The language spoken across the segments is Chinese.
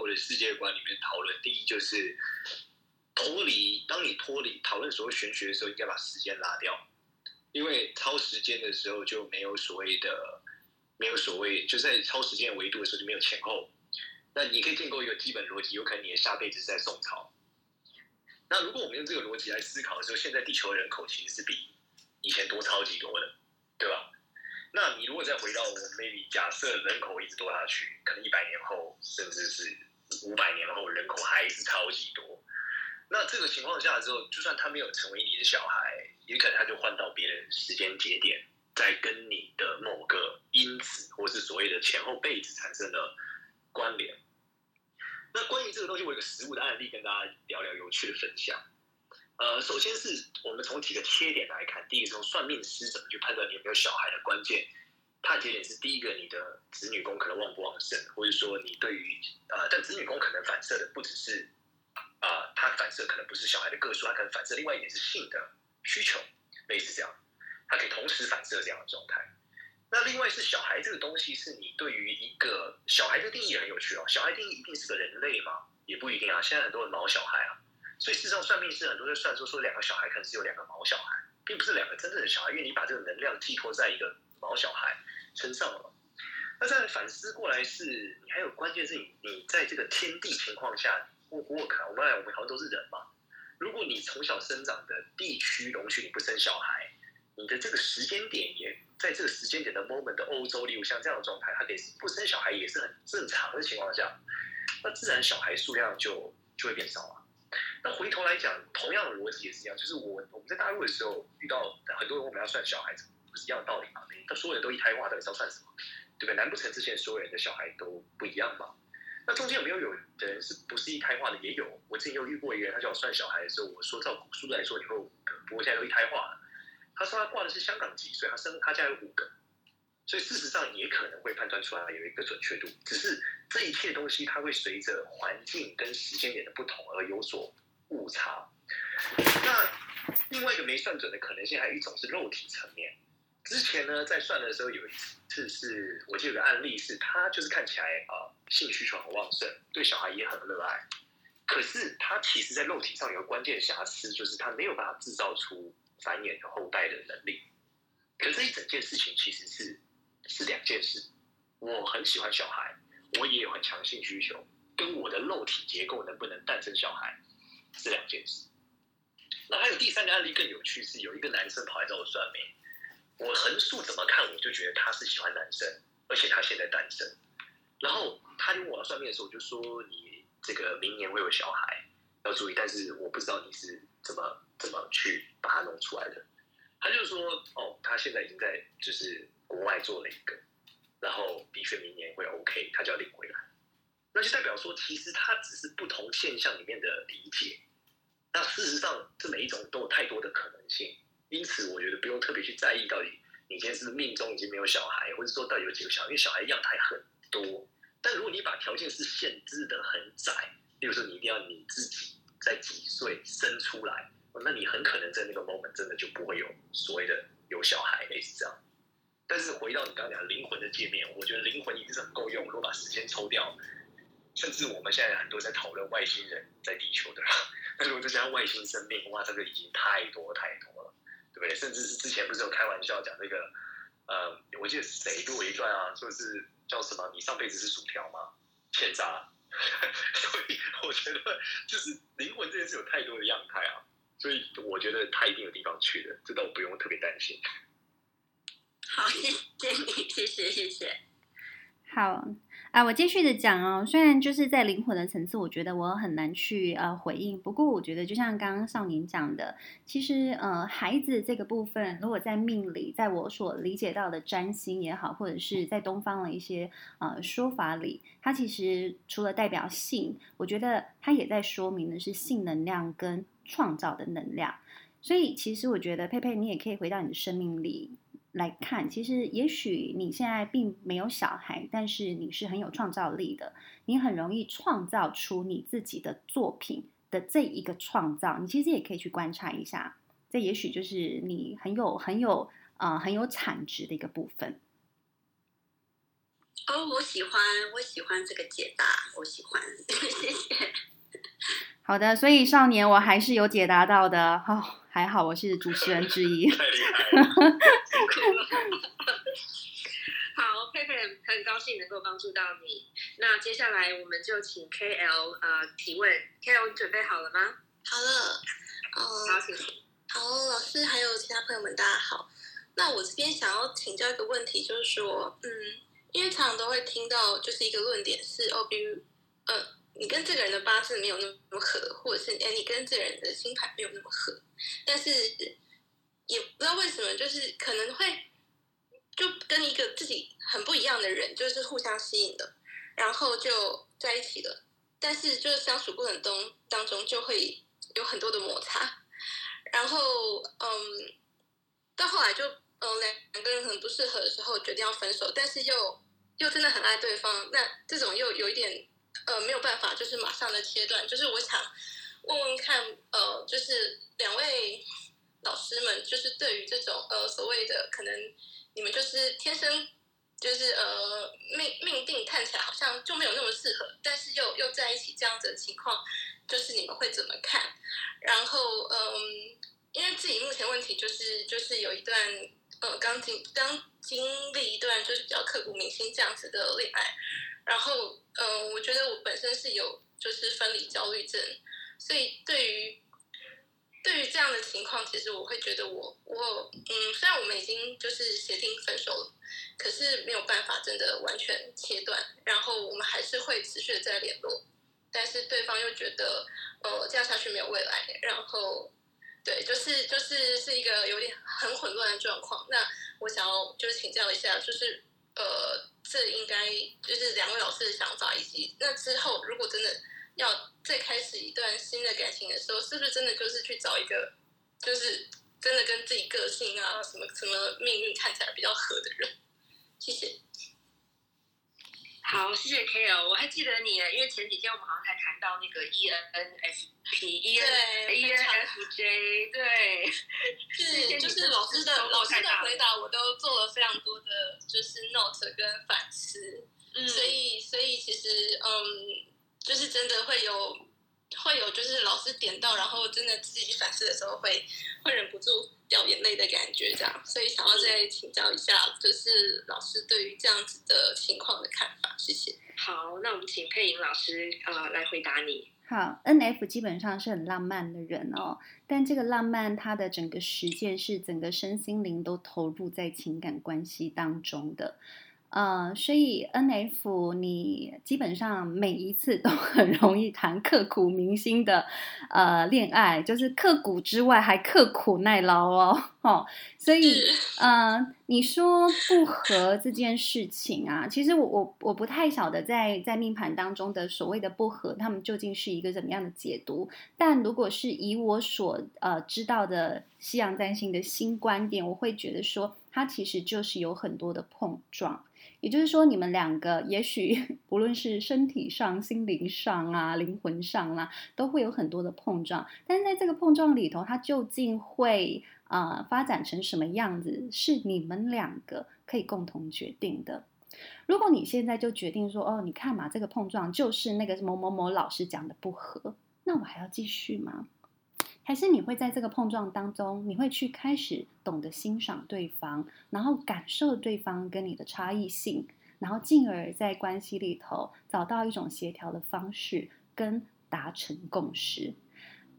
我的世界观里面讨论，第一就是脱离。当你脱离讨论所谓玄学的时候，应该把时间拉掉，因为超时间的时候就没有所谓的，没有所谓，就在超时间维度的时候就没有前后。那你可以建构一个基本逻辑，有可能你的下辈子在宋朝。那如果我们用这个逻辑来思考的时候，现在地球人口其实是比以前多超级多的，对吧？那你如果再回到我们 maybe 假设人口一直多下去，可能一百年后，甚至是五百年后，人口还是超级多。那这个情况下之后，就算他没有成为你的小孩，也可能他就换到别人时间节点，在跟你的某个因子，或是所谓的前后辈子产生了关联。那关于这个东西，我有个实物的案例跟大家聊聊有趣的分享。呃，首先是我们从几个切点来看，第一个从算命师怎么去判断你有没有小孩的关键，判节点是第一个，你的子女宫可能旺不旺盛，或者说你对于呃，但子女宫可能反射的不只是啊、呃，反射可能不是小孩的个数，它可能反射另外一点是性的需求，类似这样，它可以同时反射这样的状态。那另外是小孩这个东西，是你对于一个小孩的定义很有趣哦，小孩定义一定是个人类吗？也不一定啊，现在很多人毛小孩啊。所以事实上，算命是很多人算说说两个小孩可能是有两个毛小孩，并不是两个真正的小孩，因为你把这个能量寄托在一个毛小孩身上了。那再反思过来是，你还有关键是你你在这个天地情况下，我我靠，我们来我们好像都是人嘛。如果你从小生长的地区容许你不生小孩，你的这个时间点也在这个时间点的 moment 的欧洲，例如像这样的状态，它可以不生小孩也是很正常的情况下，那自然小孩数量就就会变少了。那回头来讲，同样的逻辑也是一样，就是我我们在大陆的时候遇到很多人，我们要算小孩子，不是一样的道理吗？那所有人都一胎化，到底是要算什么？对不对？难不成之前所有人的小孩都不一样吗？那中间有没有有的人是不是一胎化的？也有。我之前有遇过一个人，他叫我算小孩的时候，我说照古书来说，你会五个，不过现在都一胎化了。他说他挂的是香港籍，所以他生他家有五个，所以事实上也可能会判断出来有一个准确度，只是这一切东西它会随着环境跟时间点的不同而有所。误差。那另外一个没算准的可能性，还有一种是肉体层面。之前呢，在算的时候有一次是，我记得有个案例是，他就是看起来啊、性需求很旺盛，对小孩也很热爱。可是他其实，在肉体上有个关键瑕疵，就是他没有办法制造出繁衍后代的能力。可这一整件事情其实是是两件事。我很喜欢小孩，我也有很强性需求，跟我的肉体结构能不能诞生小孩。是两件事。那还有第三个案例更有趣，是有一个男生跑来找我算命。我横竖怎么看，我就觉得他是喜欢男生，而且他现在单身。然后他跟我算命的时候，我就说你这个明年会有小孩，要注意。但是我不知道你是怎么怎么去把它弄出来的。他就说哦，他现在已经在就是国外做了一个，然后的确明年会 OK，他就要领回来。那就代表说，其实它只是不同现象里面的理解。那事实上，这每一种都有太多的可能性，因此我觉得不用特别去在意到底你现在是是命中已经没有小孩，或者说到底有几个小孩，因为小孩样态很多。但如果你把条件是限制的很窄，例如说你一定要你自己在几岁生出来，那你很可能在那个 moment 真的就不会有所谓的有小孩类似这样。但是回到你刚刚讲灵魂的界面，我觉得灵魂一定是很够用，如果把时间抽掉。甚至我们现在很多在讨论外星人在地球的，但如果再加上外星生命，哇，这个已经太多太多了，对不对？甚至是之前不是有开玩笑讲这个，呃，我记得是谁跟我一段啊，说是叫什么？你上辈子是薯条吗？欠渣。所以我觉得就是灵魂这件事有太多的样态啊，所以我觉得他一定有地方去的，这倒不用特别担心。好，谢谢你，谢谢谢谢。好。啊，我继续的讲哦。虽然就是在灵魂的层次，我觉得我很难去呃回应。不过我觉得，就像刚刚少年讲的，其实呃孩子这个部分，如果在命理，在我所理解到的占星也好，或者是在东方的一些呃说法里，它其实除了代表性，我觉得它也在说明的是性能量跟创造的能量。所以其实我觉得佩佩，你也可以回到你的生命里。来看，其实也许你现在并没有小孩，但是你是很有创造力的，你很容易创造出你自己的作品的这一个创造，你其实也可以去观察一下，这也许就是你很有很有啊、呃、很有产值的一个部分。哦，我喜欢，我喜欢这个解答，我喜欢，谢谢。好的，所以少年我还是有解答到的，哦，还好我是主持人之一。太厉害了，好，佩佩很高兴能够帮助到你。那接下来我们就请 KL 呃提问，KL 你准备好了吗？好了，嗯，好，请。好，老师还有其他朋友们，大家好。那我这边想要请教一个问题，就是说，嗯，因为常常都会听到，就是一个论点是，哦，比如，呃，你跟这个人的八字没有那么合，或者是，哎，你跟这个人的星盘没有那么合，但是也不知道为什么，就是可能会就跟一个自己很不一样的人，就是互相吸引的，然后就在一起了，但是就是相处过程中当中就会有很多的摩擦，然后，嗯，到后来就。嗯，两两个人可能不适合的时候，决定要分手，但是又又真的很爱对方，那这种又有一点呃没有办法，就是马上的切断。就是我想问问看，呃，就是两位老师们，就是对于这种呃所谓的可能你们就是天生就是呃命命定看起来好像就没有那么适合，但是又又在一起这样子的情况，就是你们会怎么看？然后嗯，因为自己目前问题就是就是有一段。呃，刚经刚经历一段就是比较刻骨铭心这样子的恋爱，然后，嗯、我觉得我本身是有就是分离焦虑症，所以对于对于这样的情况，其实我会觉得我我嗯，虽然我们已经就是协定分手了，可是没有办法真的完全切断，然后我们还是会持续的在联络，但是对方又觉得呃这样下去没有未来，然后。对，就是就是是一个有点很混乱的状况。那我想要就是请教一下，就是呃，这应该就是两位老师的想法，以及那之后如果真的要再开始一段新的感情的时候，是不是真的就是去找一个就是真的跟自己个性啊什么什么命运看起来比较合的人？谢谢。好，谢谢 KL，我还记得你，因为前几天我们好像还谈到那个 ENFP，E N E N F J，对，是就是老师的老师的回答，我都做了非常多的，就是 note 跟反思，嗯，所以所以其实嗯，就是真的会有会有就是老师点到，然后真的自己反思的时候会会忍不住。掉眼泪的感觉，这样，所以想要再请教一下，就是老师对于这样子的情况的看法，谢谢。好，那我们请佩莹老师呃来回答你。好，NF 基本上是很浪漫的人哦，但这个浪漫他的整个实践是整个身心灵都投入在情感关系当中的。呃，所以 N F 你基本上每一次都很容易谈刻骨铭心的呃恋爱，就是刻骨之外还刻苦耐劳哦，哦，所以呃，你说不合这件事情啊，其实我我我不太晓得在在命盘当中的所谓的不合，他们究竟是一个怎么样的解读？但如果是以我所呃知道的西洋占星的新观点，我会觉得说，它其实就是有很多的碰撞。也就是说，你们两个也许 不论是身体上、心灵上啊、灵魂上、啊，都会有很多的碰撞。但是在这个碰撞里头，它究竟会啊、发展成什么样子，是你们两个可以共同决定的。如果你现在就决定说，哦，你看嘛，这个碰撞就是那个某某某老师讲的不合，那我还要继续吗？还是你会在这个碰撞当中，你会去开始懂得欣赏对方，然后感受对方跟你的差异性，然后进而在关系里头找到一种协调的方式，跟达成共识。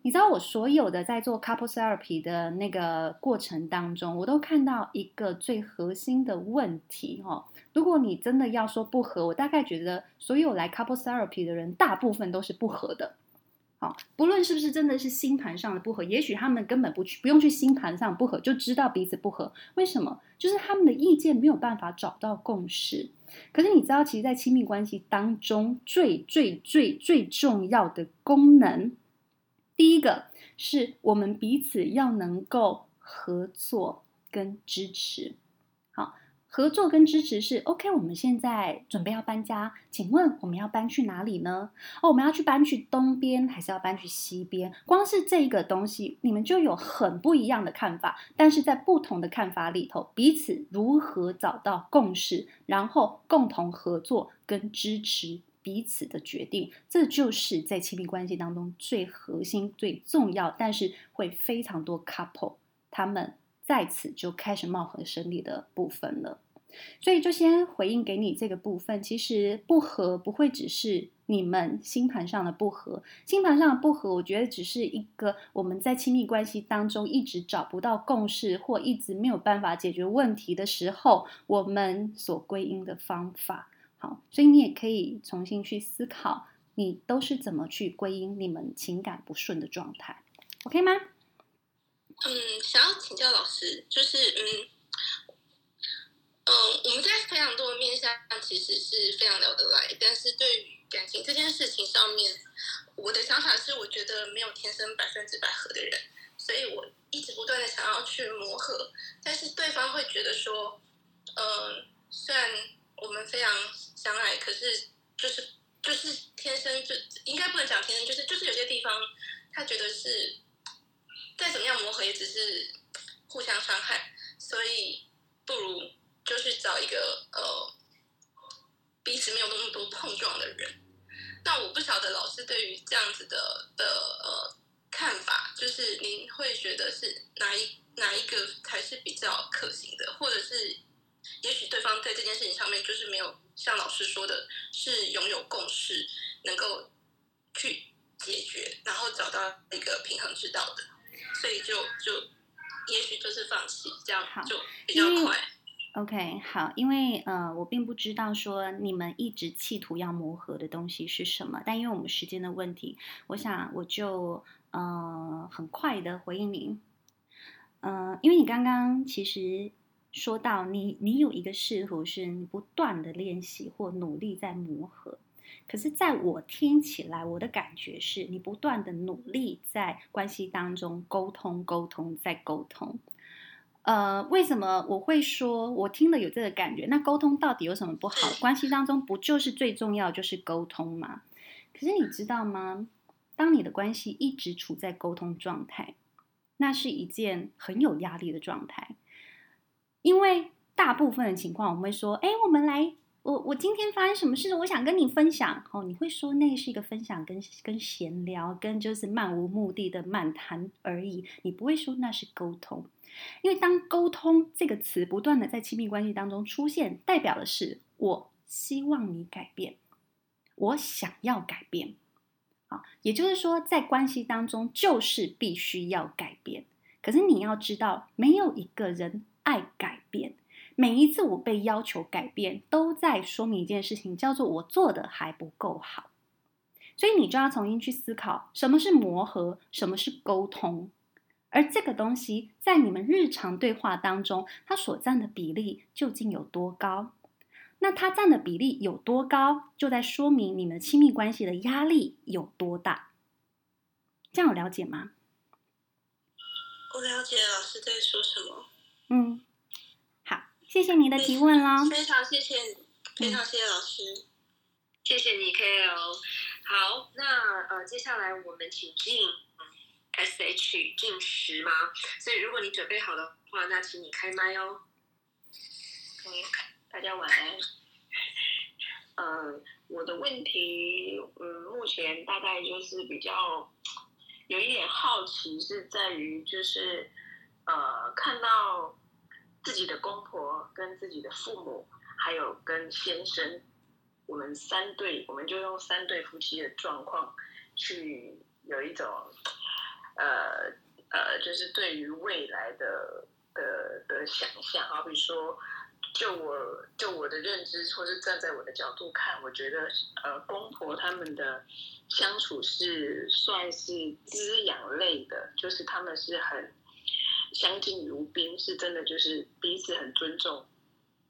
你知道我所有的在做 couple therapy 的那个过程当中，我都看到一个最核心的问题哦。如果你真的要说不合，我大概觉得所有来 couple therapy 的人，大部分都是不合的。不论是不是真的是星盘上的不合，也许他们根本不去，不用去星盘上不合，就知道彼此不合。为什么？就是他们的意见没有办法找到共识。可是你知道，其实，在亲密关系当中，最最最最重要的功能，第一个是我们彼此要能够合作跟支持。合作跟支持是 OK。我们现在准备要搬家，请问我们要搬去哪里呢？哦，我们要去搬去东边，还是要搬去西边？光是这个东西，你们就有很不一样的看法。但是在不同的看法里头，彼此如何找到共识，然后共同合作跟支持彼此的决定，这就是在亲密关系当中最核心、最重要，但是会非常多 couple 他们。在此就开始貌合神离的部分了，所以就先回应给你这个部分。其实不合不会只是你们星盘上的不合，星盘上的不合，我觉得只是一个我们在亲密关系当中一直找不到共识，或一直没有办法解决问题的时候，我们所归因的方法。好，所以你也可以重新去思考，你都是怎么去归因你们情感不顺的状态，OK 吗？嗯，想要请教老师，就是嗯嗯，我们在非常多的面向其实是非常聊得来，但是对于感情这件事情上面，我的想法是，我觉得没有天生百分之百合的人，所以我一直不断的想要去磨合，但是对方会觉得说，嗯，虽然我们非常相爱，可是就是就是天生就应该不能讲天生，就是就是有些地方他觉得是。再怎么样磨合，也只是互相伤害，所以不如就去找一个呃彼此没有那么多碰撞的人。那我不晓得老师对于这样子的的呃看法，就是您会觉得是哪一哪一个才是比较可行的，或者是也许对方在这件事情上面就是没有像老师说的，是拥有共识，能够去解决，然后找到一个平衡之道的。所以就就，也许就是放弃，这样就比较快。OK，好，因为呃，我并不知道说你们一直企图要磨合的东西是什么，但因为我们时间的问题，我想我就呃很快的回应您。呃，因为你刚刚其实说到你你有一个试图是你不断的练习或努力在磨合。可是，在我听起来，我的感觉是你不断的努力在关系当中沟通、沟通、再沟通。呃，为什么我会说我听了有这个感觉？那沟通到底有什么不好？关系当中不就是最重要就是沟通吗？可是你知道吗？当你的关系一直处在沟通状态，那是一件很有压力的状态，因为大部分的情况，我们会说：“哎，我们来。”我我今天发生什么事？我想跟你分享哦。你会说那是一个分享，跟跟闲聊，跟就是漫无目的的漫谈而已。你不会说那是沟通，因为当沟通这个词不断的在亲密关系当中出现，代表的是我希望你改变，我想要改变。啊，也就是说，在关系当中就是必须要改变。可是你要知道，没有一个人爱改变。每一次我被要求改变，都在说明一件事情，叫做我做的还不够好。所以你就要重新去思考，什么是磨合，什么是沟通，而这个东西在你们日常对话当中，它所占的比例究竟有多高？那它占的比例有多高，就在说明你们亲密关系的压力有多大。这样有了解吗？我了解老师在说什么。嗯。好谢谢你的提问啦，非常谢谢，非常谢谢老师，嗯、谢谢你 KL。好，那呃，接下来我们请进 SH 进食吗？所以如果你准备好的话，那请你开麦哦。嗯，大家晚安。嗯、我的问题，嗯，目前大概就是比较有一点好奇，是在于就是呃，看到。自己的公婆跟自己的父母，还有跟先生，我们三对，我们就用三对夫妻的状况去有一种，呃呃，就是对于未来的的的想象。好比说，就我就我的认知，或是站在我的角度看，我觉得呃，公婆他们的相处是算是滋养类的，就是他们是很。相敬如宾是真的，就是彼此很尊重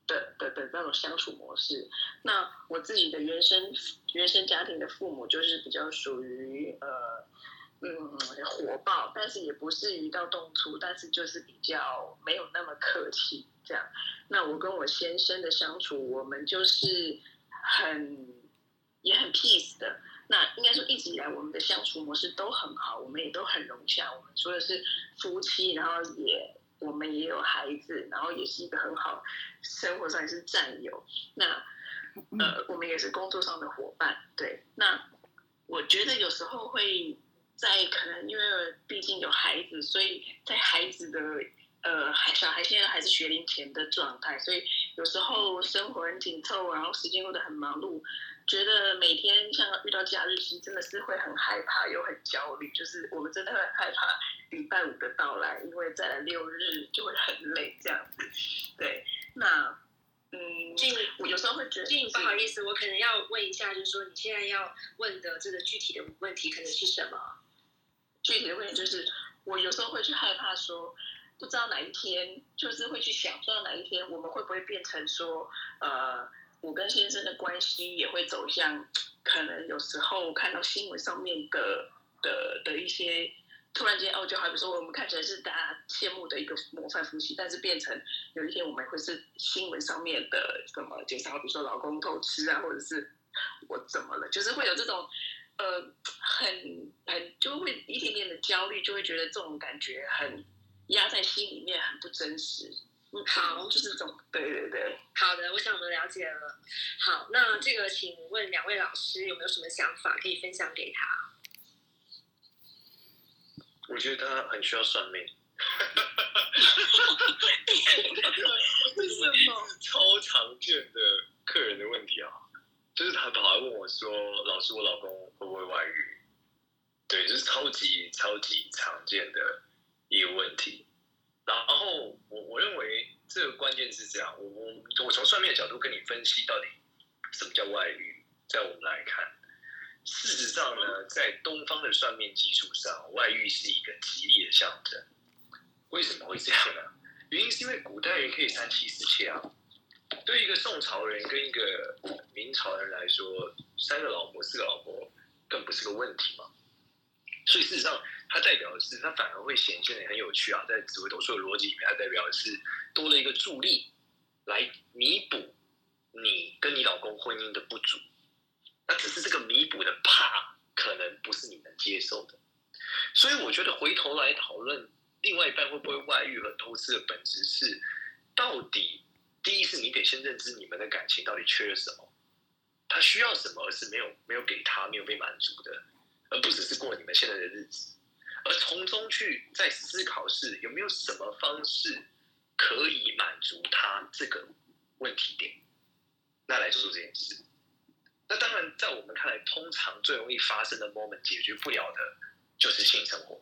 的的的那种相处模式。那我自己的原生原生家庭的父母就是比较属于呃嗯火爆，但是也不是一到动粗，但是就是比较没有那么客气这样。那我跟我先生的相处，我们就是很也很 peace 的。那应该说一直以来我们的相处模式都很好，我们也都很融洽。我们除了是夫妻，然后也我们也有孩子，然后也是一个很好生活上也是战友。那呃，我们也是工作上的伙伴。对，那我觉得有时候会在可能因为毕竟有孩子，所以在孩子的呃小孩现在还是学龄前的状态，所以有时候生活很紧凑，然后时间过得很忙碌。觉得每天像遇到假日期，真的是会很害怕又很焦虑。就是我们真的很害怕礼拜五的到来，因为再来六日就会很累这样子。对，那嗯，静，我有时候会觉得，静，不好意思，我可能要问一下，就是说你现在要问的这个具体的问题可能是什么？具体的问题就是，我有时候会去害怕说，不知道哪一天，就是会去想，不知道哪一天我们会不会变成说，呃。我跟先生的关系也会走向，可能有时候看到新闻上面的的的一些，突然间哦，就好比说我们看起来是大家羡慕的一个模范夫妻，但是变成有一天我们会是新闻上面的什么，就像比如说老公偷吃啊，或者是我怎么了，就是会有这种呃很很就会一点点的焦虑，就会觉得这种感觉很压在心里面，很不真实。嗯好，就是这种，对对对。好的，我想我们了解了。好，那这个请问两位老师有没有什么想法可以分享给他？我觉得他很需要算命。为什么？超常见的客人的问题啊，就是他跑来问我说：“老师，我老公会不会外遇？”对，就是超级超级常见的一个问题。然后我我认为这个关键是这样，我我我从算命的角度跟你分析到底什么叫外遇，在我们来看，事实上呢，在东方的算命技术上，外遇是一个吉利的象征。为什么会这样呢？原因是因为古代人可以三妻四妾啊，对一个宋朝人跟一个明朝人来说，三个老婆四个老婆更不是个问题嘛。所以事实上。它代表的是，它反而会显现的很有趣啊，在紫微斗数的逻辑里面，它代表的是多了一个助力，来弥补你跟你老公婚姻的不足。那只是这个弥补的怕，可能不是你能接受的。所以我觉得回头来讨论另外一半会不会外遇和偷吃的本质是，到底第一是你得先认知你们的感情到底缺了什么，他需要什么，而是没有没有给他，没有被满足的，而不只是过你们现在的日子。而从中去在思考是有没有什么方式可以满足他这个问题点，那来做这件事。那当然，在我们看来，通常最容易发生的 moment 解决不了的就是性生活。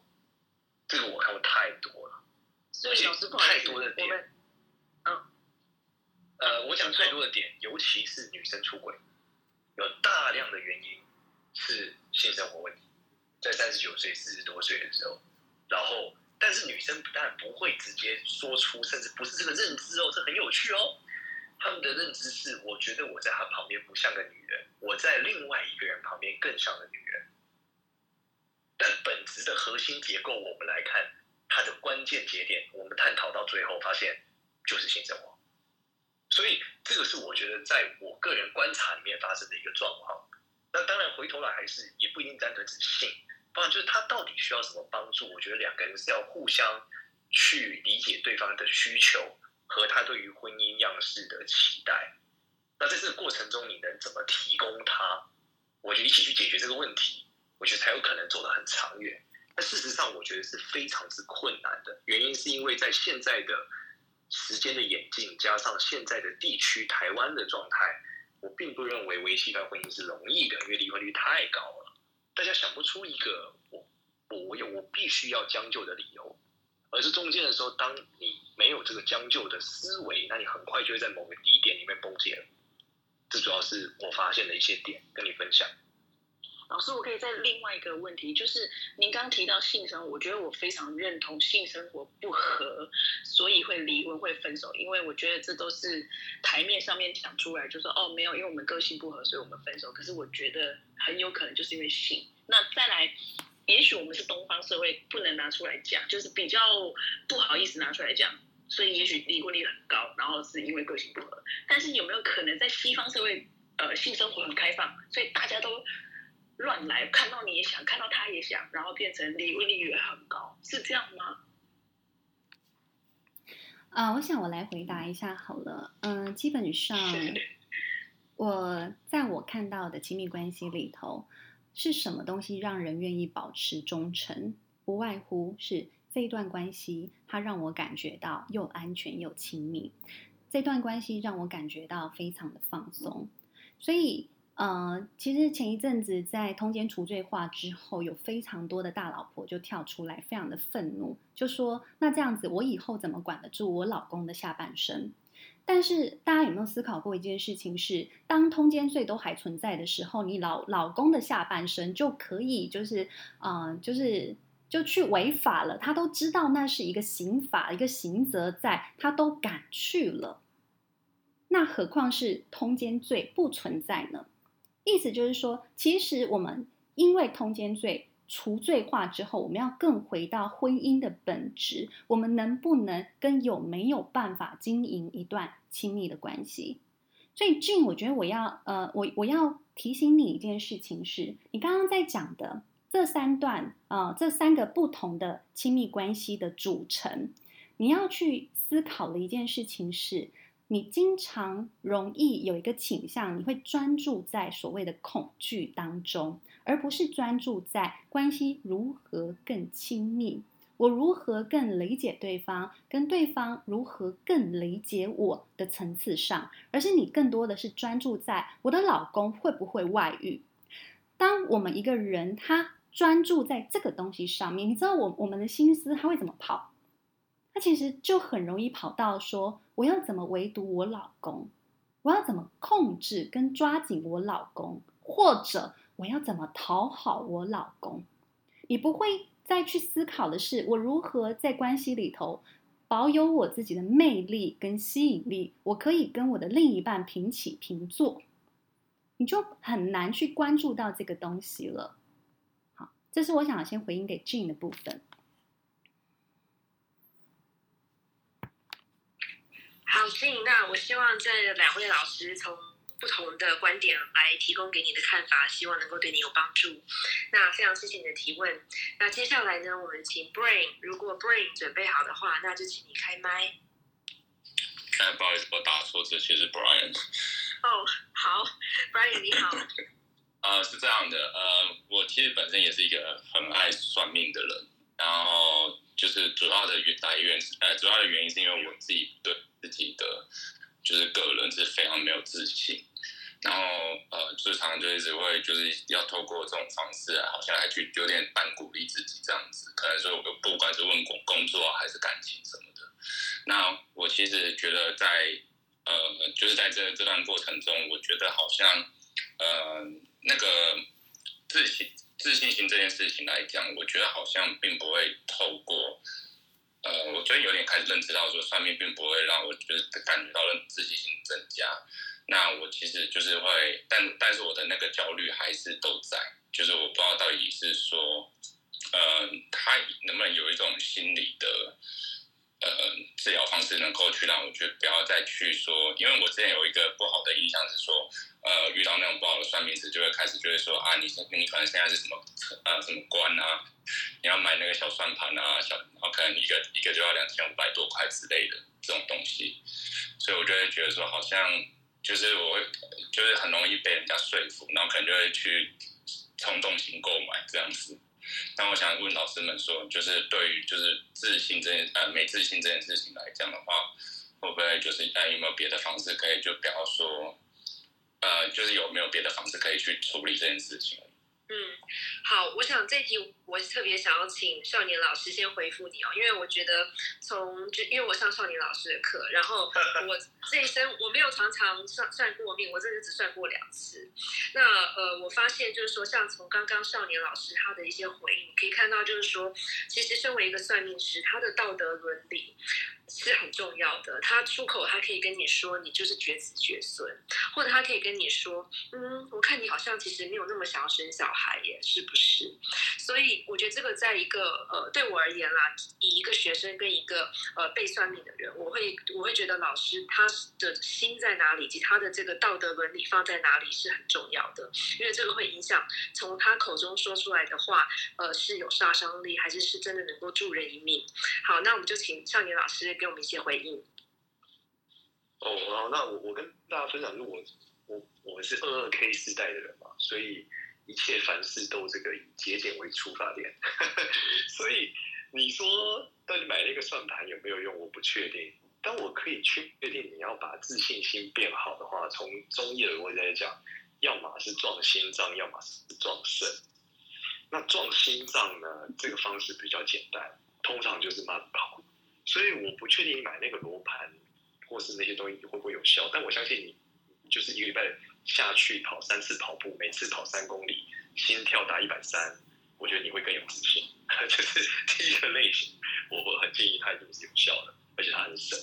这个我看过太多了，而且太多的点。呃，我讲太多的点，尤其是女生出轨，有大量的原因是性生活问题。在三十九岁、四十多岁的时候，然后，但是女生不但不会直接说出，甚至不是这个认知哦，这很有趣哦。他们的认知是，我觉得我在他旁边不像个女人，我在另外一个人旁边更像个女人。但本质的核心结构，我们来看它的关键节点，我们探讨到最后发现就是性生活。所以，这个是我觉得在我个人观察里面发生的一个状况。那当然，回头来还是也不一定单纯只性。不然就是他到底需要什么帮助？我觉得两个人是要互相去理解对方的需求和他对于婚姻样式的期待。那在这个过程中，你能怎么提供他？我觉得一起去解决这个问题，我觉得才有可能走得很长远。但事实上，我觉得是非常之困难的。原因是因为在现在的时间的演进，加上现在的地区台湾的状态，我并不认为维系一段婚姻是容易的，因为离婚率太高了。大家想不出一个我我我有我必须要将就的理由，而是中间的时候，当你没有这个将就的思维，那你很快就会在某个低点里面崩解了。这主要是我发现的一些点，跟你分享。老师，我可以再另外一个问题，就是您刚提到性生活，我觉得我非常认同性生活不合，所以会离婚会分手，因为我觉得这都是台面上面讲出来，就说哦没有，因为我们个性不合，所以我们分手。可是我觉得很有可能就是因为性。那再来，也许我们是东方社会不能拿出来讲，就是比较不好意思拿出来讲，所以也许离婚率很高，然后是因为个性不合。但是有没有可能在西方社会，呃，性生活很开放，所以大家都乱来，看到你也想，看到他也想，然后变成离婚率也很高，是这样吗？啊、呃，我想我来回答一下好了。嗯、呃，基本上，我在我看到的亲密关系里头，是什么东西让人愿意保持忠诚？不外乎是这一段关系，它让我感觉到又安全又亲密。这段关系让我感觉到非常的放松。所以，呃，其实前一阵子在通奸除罪化之后，有非常多的大老婆就跳出来，非常的愤怒。就说那这样子，我以后怎么管得住我老公的下半生？但是大家有没有思考过一件事情是，当通奸罪都还存在的时候，你老老公的下半生就可以就是，呃，就是就去违法了。他都知道那是一个刑法，一个刑责在，他都敢去了。那何况是通奸罪不存在呢？意思就是说，其实我们因为通奸罪。除罪化之后，我们要更回到婚姻的本质。我们能不能跟有没有办法经营一段亲密的关系？所以俊我觉得我要呃，我我要提醒你一件事情是，你刚刚在讲的这三段啊、这三个不同的亲密关系的组成，你要去思考的一件事情是，你经常容易有一个倾向，你会专注在所谓的恐惧当中。而不是专注在关系如何更亲密，我如何更理解对方，跟对方如何更理解我的层次上，而是你更多的是专注在我的老公会不会外遇。当我们一个人他专注在这个东西上面，你知道我我们的心思他会怎么跑？他其实就很容易跑到说，我要怎么围堵我老公，我要怎么控制跟抓紧我老公，或者。我要怎么讨好我老公？你不会再去思考的是，我如何在关系里头保有我自己的魅力跟吸引力？我可以跟我的另一半平起平坐，你就很难去关注到这个东西了。好，这是我想先回应给 Jane 的部分。好，Gin，那我希望这两位老师从。不同的观点来提供给你的看法，希望能够对你有帮助。那非常谢谢你的提问。那接下来呢，我们请 Brain，如果 Brain 准备好的话，那就请你开麦。哎，不好意思，我打错字，其实是 Brian。哦，好，Brian 你好。呃，是这样的，呃，我其实本身也是一个很爱算命的人，然后就是主要的原来源，呃，主要的原因是因为我自己对自己的就是个人是非常没有自信。然后呃，就常就一直会就是要透过这种方式啊，好像来去有点半鼓励自己这样子。可能说我不管是问工工作还是感情什么的，那我其实觉得在呃，就是在这这段过程中，我觉得好像呃，那个自信自信心这件事情来讲，我觉得好像并不会透过呃，我觉得有点开始认知到说算命并不会让我就是感觉到了自信心增加。那我其实就是会，但但是我的那个焦虑还是都在，就是我不知道到底是说，呃，他能不能有一种心理的，呃，治疗方式能够去让我觉得不要再去说，因为我之前有一个不好的印象是说，呃，遇到那种不好的算命师就会开始就会说啊，你你可能现在是什么呃什么官啊，你要买那个小算盘啊，小，然后可能一个一个就要两千五百多块之类的这种东西，所以我就会觉得说好像。就是我，就是很容易被人家说服，然后可能就会去冲动型购买这样子。那我想问老师们说，就是对于就是自信这件呃没自信这件事情来讲的话，会不会就是呃有没有别的方式可以就比方说，呃就是有没有别的方式可以去处理这件事情？嗯，好，我想这题我特别想要请少年老师先回复你哦，因为我觉得从就因为我上少年老师的课，然后 我这一生我没有常常算算过命，我真的只算过两次。那呃，我发现就是说，像从刚刚少年老师他的一些回应，可以看到就是说，其实身为一个算命师，他的道德伦理。是很重要的。他出口，他可以跟你说，你就是绝子绝孙，或者他可以跟你说，嗯，我看你好像其实没有那么想要生小孩耶，是不是？所以我觉得这个在一个呃，对我而言啦，以一个学生跟一个呃被算命的人，我会我会觉得老师他的心在哪里，以及他的这个道德伦理放在哪里是很重要的，因为这个会影响从他口中说出来的话，呃，是有杀伤力，还是是真的能够助人一命。好，那我们就请少年老师给我们一些回应。哦，好，那我我跟大家分享，是我我我是二二 K 时代的人嘛，所以一切凡事都这个以节点为出发点，所以你说到底买那个算盘有没有用，我不确定，但我可以确定，你要把自信心变好的话，从中医的逻辑来讲，要么是壮心脏，要么是壮肾。那壮心脏呢，这个方式比较简单。通常就是慢跑，所以我不确定买那个罗盘或是那些东西会不会有效，但我相信你就是一个礼拜下去跑三次跑步，每次跑三公里，心跳达一百三，我觉得你会更有自信。这是第一个类型，我我很建议它一定是有效的，而且它很省。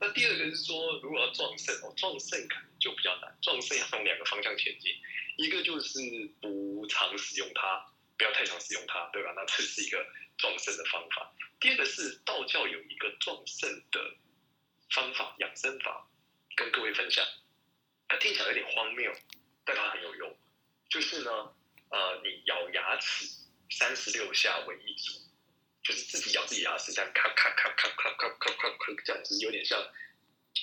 那第二个是说，如果要壮肾哦，壮肾可能就比较难，壮肾要从两个方向前进，一个就是不常使用它，不要太常使用它，对吧？那这是一个。壮肾的方法，第二个是道教有一个壮肾的方法养生法，跟各位分享。它听起来有点荒谬，但它很有用。就是呢，呃，你咬牙齿三十六下为一组，就是自己咬自己牙齿，这样咔咔咔咔咔咔咔咔咔这样子，有点像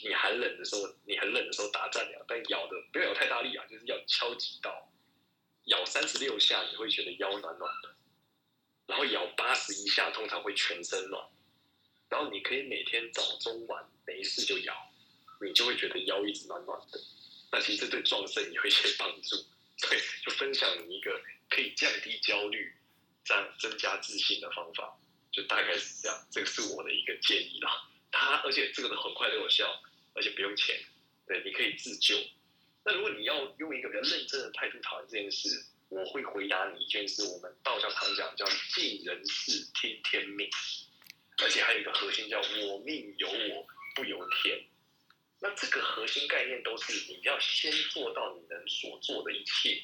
你寒冷的时候，你很冷的时候打战两，但咬的不要咬太大力啊，就是要敲几刀，咬三十六下，你会觉得腰暖暖的。然后咬八十一下，通常会全身暖。然后你可以每天早中晚没事就咬，你就会觉得腰一直暖暖的。那其实对壮肾也有一些帮助。对，就分享你一个可以降低焦虑、这样增加自信的方法，就大概是这样。这个是我的一个建议啦。它而且这个很快都有效，而且不用钱。对，你可以自救。那如果你要用一个比较认真的态度讨论这件事。我会回答你一件事，我们道教常讲叫“尽人事，听天命”，而且还有一个核心叫“我命由我不由天”。那这个核心概念都是你要先做到你能所做的一切，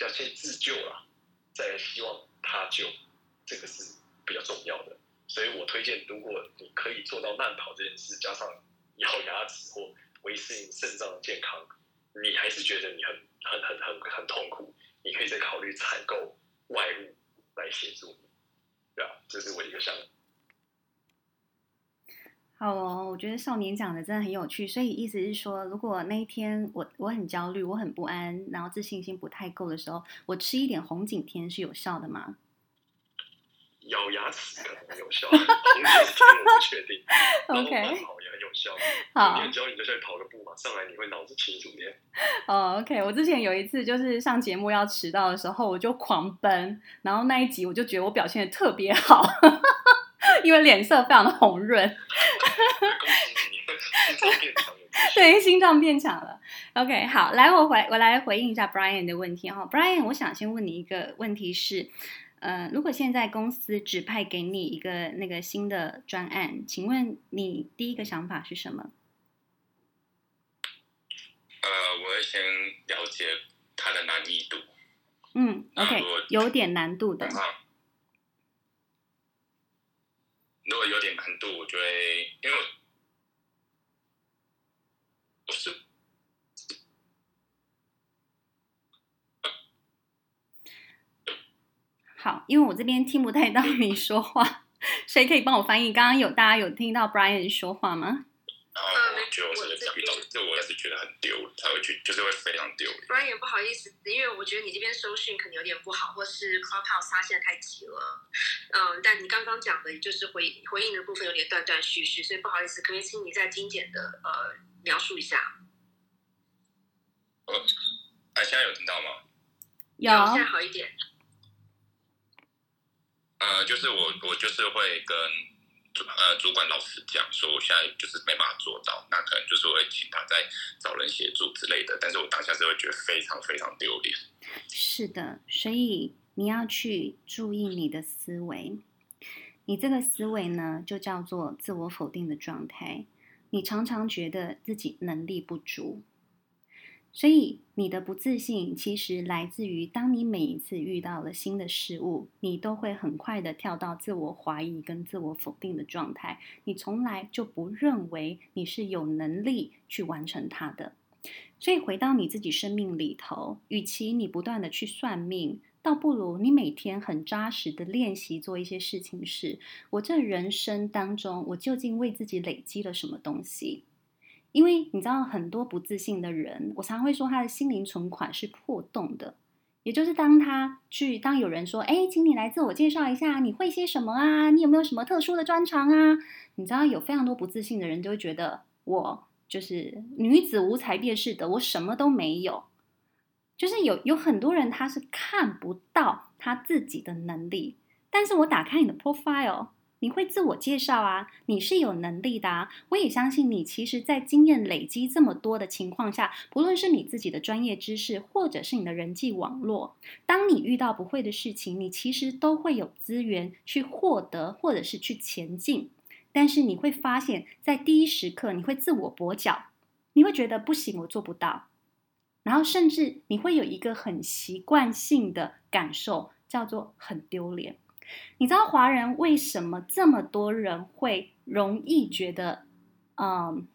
要先自救了，再希望他救，这个是比较重要的。所以我推荐，如果你可以做到慢跑这件事，加上咬牙齿或维持你肾脏的健康，你还是觉得你很很很很很痛苦。你可以再考虑采购外物来协助你，对啊，这是我一个想法。好哦，我觉得少年讲的真的很有趣，所以意思是说，如果那一天我我很焦虑，我很不安，然后自信心不太够的时候，我吃一点红景天是有效的吗？咬牙齿可能有效，红景天我不确定。OK。好，你教你就下去跑个步嘛，上来你会脑子清楚点。哦、oh,，OK，我之前有一次就是上节目要迟到的时候，我就狂奔，然后那一集我就觉得我表现的特别好，因为脸色非常的红润。对，心脏变强了。OK，好，来我回我来回应一下 Brian 的问题哈，Brian，我想先问你一个问题是。呃，如果现在公司指派给你一个那个新的专案，请问你第一个想法是什么？呃，我会先了解它的难易度。嗯，OK，有点难度的。如果有点难度，我觉得因为不是。好，因为我这边听不太到你说话，谁可以帮我翻译？刚刚有大家有听到 Brian 说话吗？啊，我觉得我是遇到这，我也是觉得很丢，才会去，就是会非常丢。Brian 不好意思，因为我觉得你这边收讯可能有点不好，或是 Clubhouse 它现在太急了。嗯，但你刚刚讲的就是回回应的部分有点断断续续，所以不好意思，可以请你再精简的呃描述一下。呃，哎，现在有听到吗？有，现在好一点。呃，就是我，我就是会跟主呃主管老师讲，说我现在就是没办法做到，那可能就是会请他再找人协助之类的。但是我当下是会觉得非常非常丢脸。是的，所以你要去注意你的思维。你这个思维呢，就叫做自我否定的状态。你常常觉得自己能力不足。所以，你的不自信其实来自于，当你每一次遇到了新的事物，你都会很快的跳到自我怀疑跟自我否定的状态。你从来就不认为你是有能力去完成它的。所以，回到你自己生命里头，与其你不断的去算命，倒不如你每天很扎实的练习做一些事情是，是我这人生当中，我究竟为自己累积了什么东西？因为你知道，很多不自信的人，我常会说他的心灵存款是破洞的。也就是当他去，当有人说：“哎，请你来自我介绍一下，你会些什么啊？你有没有什么特殊的专长啊？”你知道，有非常多不自信的人就会觉得我就是女子无才便是德，我什么都没有。就是有有很多人他是看不到他自己的能力，但是我打开你的 profile。你会自我介绍啊，你是有能力的啊。我也相信你，其实，在经验累积这么多的情况下，不论是你自己的专业知识，或者是你的人际网络，当你遇到不会的事情，你其实都会有资源去获得，或者是去前进。但是你会发现，在第一时刻，你会自我跛脚，你会觉得不行，我做不到。然后，甚至你会有一个很习惯性的感受，叫做很丢脸。你知道华人为什么这么多人会容易觉得，嗯，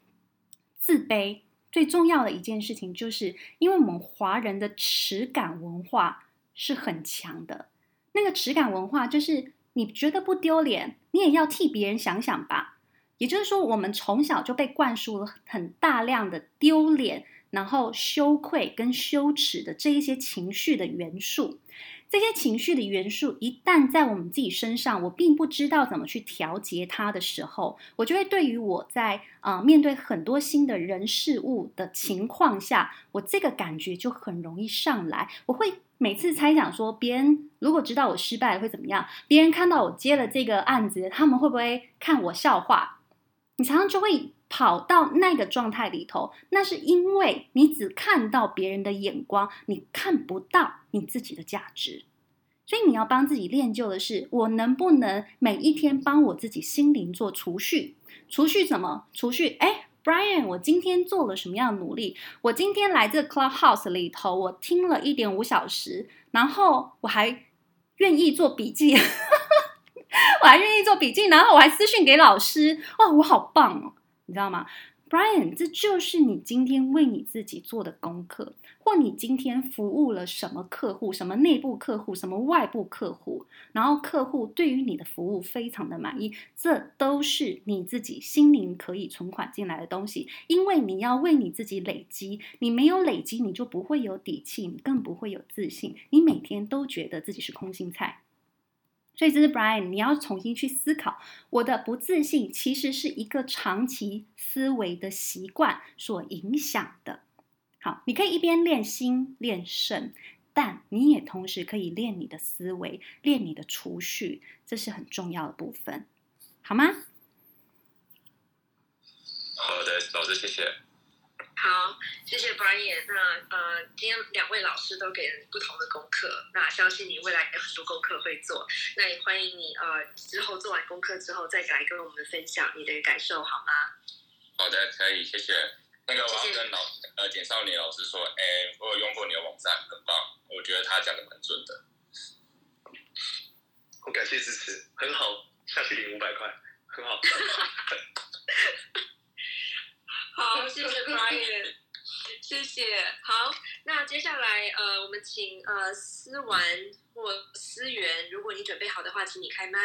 自卑？最重要的一件事情，就是因为我们华人的耻感文化是很强的。那个耻感文化，就是你觉得不丢脸，你也要替别人想想吧。也就是说，我们从小就被灌输了很大量的丢脸，然后羞愧跟羞耻的这一些情绪的元素。这些情绪的元素一旦在我们自己身上，我并不知道怎么去调节它的时候，我就会对于我在啊、面对很多新的人事物的情况下，我这个感觉就很容易上来。我会每次猜想说，别人如果知道我失败会怎么样？别人看到我接了这个案子，他们会不会看我笑话？你常常就会。跑到那个状态里头，那是因为你只看到别人的眼光，你看不到你自己的价值。所以你要帮自己练就的是，我能不能每一天帮我自己心灵做储蓄？储蓄什么？储蓄？哎，Brian，我今天做了什么样的努力？我今天来这个 Clubhouse 里头，我听了一点五小时，然后我还愿意做笔记，我还愿意做笔记，然后我还私讯给老师，哇，我好棒哦！你知道吗，Brian？这就是你今天为你自己做的功课，或你今天服务了什么客户，什么内部客户，什么外部客户，然后客户对于你的服务非常的满意，这都是你自己心灵可以存款进来的东西。因为你要为你自己累积，你没有累积，你就不会有底气，你更不会有自信，你每天都觉得自己是空心菜。所以这是 Brian，你要重新去思考，我的不自信其实是一个长期思维的习惯所影响的。好，你可以一边练心练肾，但你也同时可以练你的思维，练你的储蓄，这是很重要的部分，好吗？好的，老师，谢谢。好，谢谢 Brian。那呃，今天两位老师都给了不同的功课，那相信你未来有很多功课会做。那也欢迎你呃之后做完功课之后再来跟我们分享你的感受，好吗？好的，可以，谢谢。那个我要跟老呃简少年老师说，哎，我有用过你的网站，很棒，我觉得他讲的蛮准的。我感谢支持，很好，下去领五百块，很好。好，谢谢 Brian，谢谢。好，那接下来呃，我们请呃思完或思源，如果你准备好的话，请你开麦。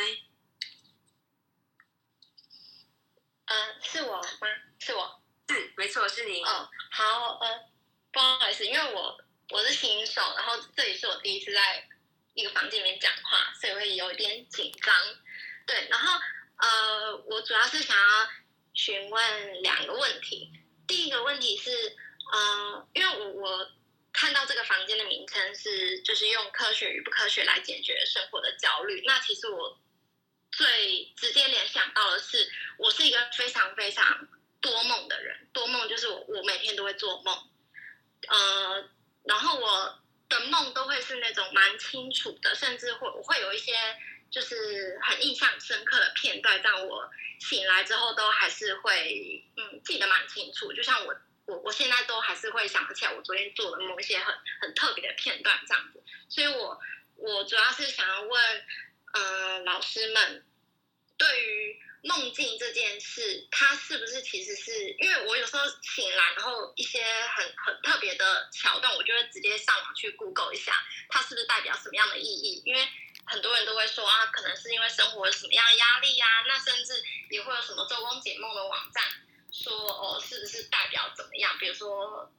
呃，是我吗？是我，是，没错，是你。哦，好，呃，不好意思，因为我我是新手，然后这里是我第一次在一个房间里面讲话，所以会有一点紧张。对，然后呃，我主要是想要。询问两个问题，第一个问题是，呃，因为我我看到这个房间的名称是，就是用科学与不科学来解决生活的焦虑。那其实我最直接联想到的是，我是一个非常非常多梦的人，多梦就是我我每天都会做梦，呃，然后我的梦都会是那种蛮清楚的，甚至会会有一些就是很印象深刻的片段，让我醒来之后都还是会嗯记得蛮清楚。就像我我我现在都还是会想起来我昨天做的某一些很很特别的片段这样子。所以我我主要是想要问呃老师们，对于梦境这件事，它是不是其实是因为我有时候醒来，然后一些很很特别的桥段，我就会直接上网去 Google 一下，它是不是代表什么样的意义？因为很多人都会说啊，可能是因为生活有什么样压力呀、啊，那甚至也会有什么周公解梦的网站说哦，是不是代表怎么样？比如说，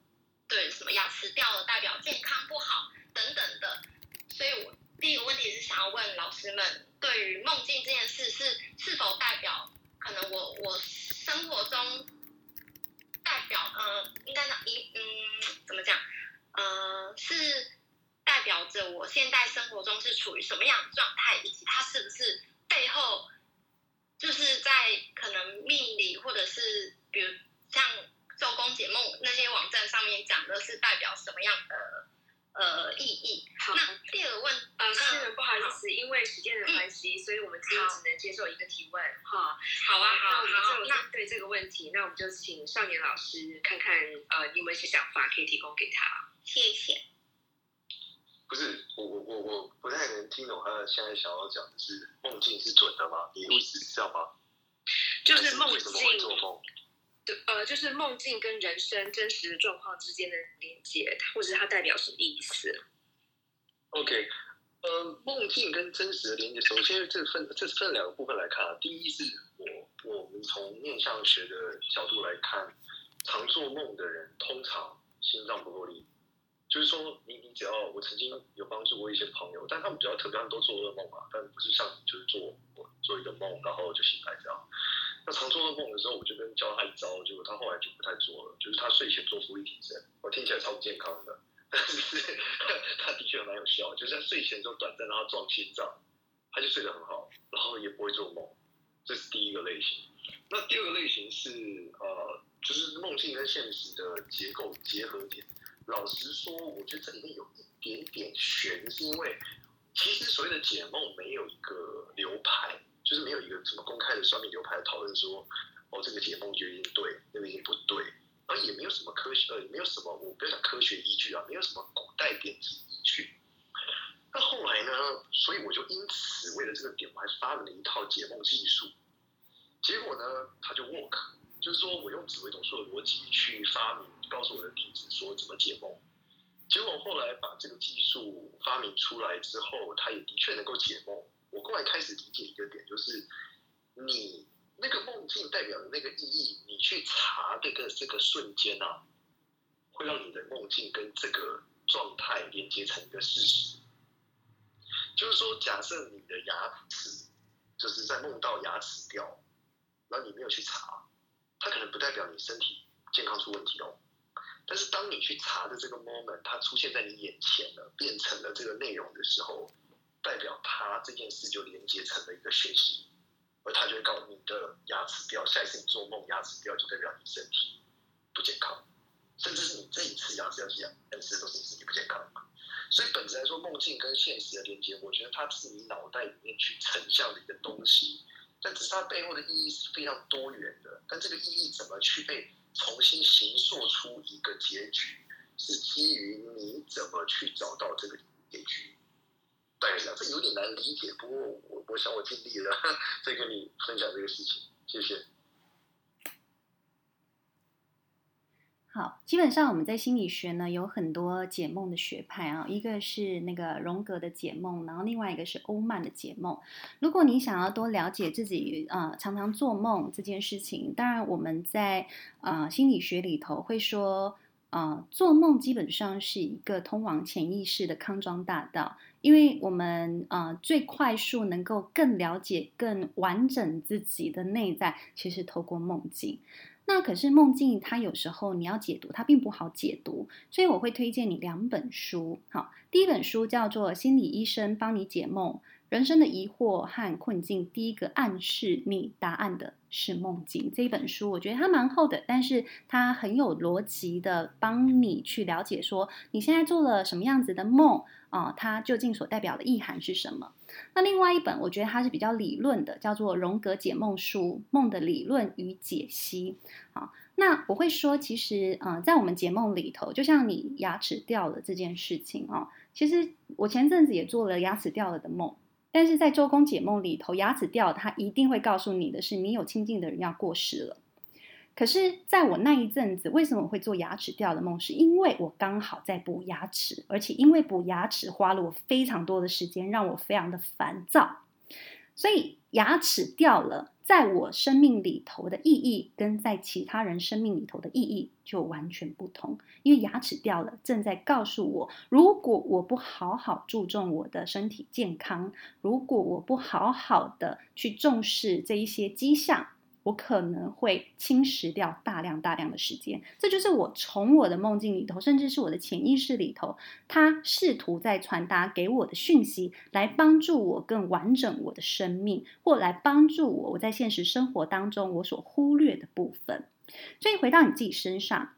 对什么牙齿掉了代表健康不好等等的。所以我第一个问题是想要问老师们，对于梦境这件事是是否代表可能我我生活中代表呃，应该讲一嗯怎么讲呃是。代表着我现在生活中是处于什么样的状态，以及它是不是背后就是在可能命理或者是比如像周公解梦那些网站上面讲的是代表什么样的呃意义？好，那第二个问呃是不好意思，因为时间的关系，嗯、所以我们今天只能接受一个提问哈。好啊，好，那对这个问题，那我们就请少年老师看看呃你有没有一些想法可以提供给他。谢谢。不是我我我我不太能听懂他现在想要讲的是梦境是准的吗？你意思是这样吗？就是梦境，做梦对，呃，就是梦境跟人生真实的状况之间的连接，或者它代表什么意思？OK，呃，梦境跟真实的连接，首先这分这分两个部分来看啊。第一是我我们从面相学的角度来看，常做梦的人通常心脏不够力。就是说，你你只要我曾经有帮助过一些朋友，但他们比较特别，他们都做噩梦嘛，但不是像就是做做一个梦，然后就醒来这样。那常做噩梦的时候，我就跟教他一招，结果他后来就不太做了，就是他睡前做伏地挺身，我听起来超不健康的，但是他的确蛮有效，就是在睡前的时候短暂让他撞心脏，他就睡得很好，然后也不会做梦，这是第一个类型。那第二个类型是呃，就是梦境跟现实的结构结合点。老实说，我觉得这里面有一点点悬，是因为其实所谓的解梦没有一个流派，就是没有一个什么公开的算命流派讨论说，哦，这个解梦就一定对，那个一定不对，而也没有什么科学，呃，也没有什么，我不要讲科学依据啊，没有什么古代典籍依据。那后来呢，所以我就因此为了这个点，我还发明了一套解梦技术，结果呢，它就 work，就是说我用紫微斗数的逻辑去发明。告诉我的弟子说怎么解梦，结果后来把这个技术发明出来之后，他也的确能够解梦。我后来开始理解一个点，就是你那个梦境代表的那个意义，你去查这个这个瞬间啊，会让你的梦境跟这个状态连接成一个事实。就是说，假设你的牙齿就是在梦到牙齿掉，然后你没有去查，它可能不代表你身体健康出问题哦。但是当你去查的这个 moment，它出现在你眼前了，变成了这个内容的时候，代表它这件事就连接成了一个讯息，而它就会告诉你的牙齿掉，下一次你做梦牙齿掉就代表你身体不健康，甚至是你这一次牙齿要掉，但是都是你身体不健康。所以本质来说，梦境跟现实的连接，我觉得它是你脑袋里面去成像的一个东西，但只是它背后的意义是非常多元的。但这个意义怎么去被重新形塑出一个结局，是基于你怎么去找到这个结局。对了，这有点难理解，不过我我想我尽力了，再跟你分享这个事情，谢谢。好，基本上我们在心理学呢有很多解梦的学派啊，一个是那个荣格的解梦，然后另外一个是欧曼的解梦。如果你想要多了解自己、呃，常常做梦这件事情，当然我们在、呃、心理学里头会说啊、呃，做梦基本上是一个通往潜意识的康庄大道，因为我们啊、呃、最快速能够更了解、更完整自己的内在，其实透过梦境。那可是梦境，它有时候你要解读，它并不好解读，所以我会推荐你两本书。好，第一本书叫做《心理医生帮你解梦》，人生的疑惑和困境，第一个暗示你答案的是梦境。这一本书我觉得它蛮厚的，但是它很有逻辑的帮你去了解说你现在做了什么样子的梦啊、它究竟所代表的意涵是什么。那另外一本我觉得它是比较理论的，叫做《荣格解梦书：梦的理论与解析》。好，那我会说，其实啊、呃，在我们解梦里头，就像你牙齿掉了这件事情啊、哦，其实我前阵子也做了牙齿掉了的梦。但是在周公解梦里头，牙齿掉，他一定会告诉你的是，你有亲近的人要过世了。可是，在我那一阵子，为什么我会做牙齿掉的梦？是因为我刚好在补牙齿，而且因为补牙齿花了我非常多的时间，让我非常的烦躁，所以牙齿掉了。在我生命里头的意义，跟在其他人生命里头的意义就完全不同。因为牙齿掉了，正在告诉我，如果我不好好注重我的身体健康，如果我不好好的去重视这一些迹象。我可能会侵蚀掉大量大量的时间，这就是我从我的梦境里头，甚至是我的潜意识里头，他试图在传达给我的讯息，来帮助我更完整我的生命，或来帮助我我在现实生活当中我所忽略的部分。所以回到你自己身上，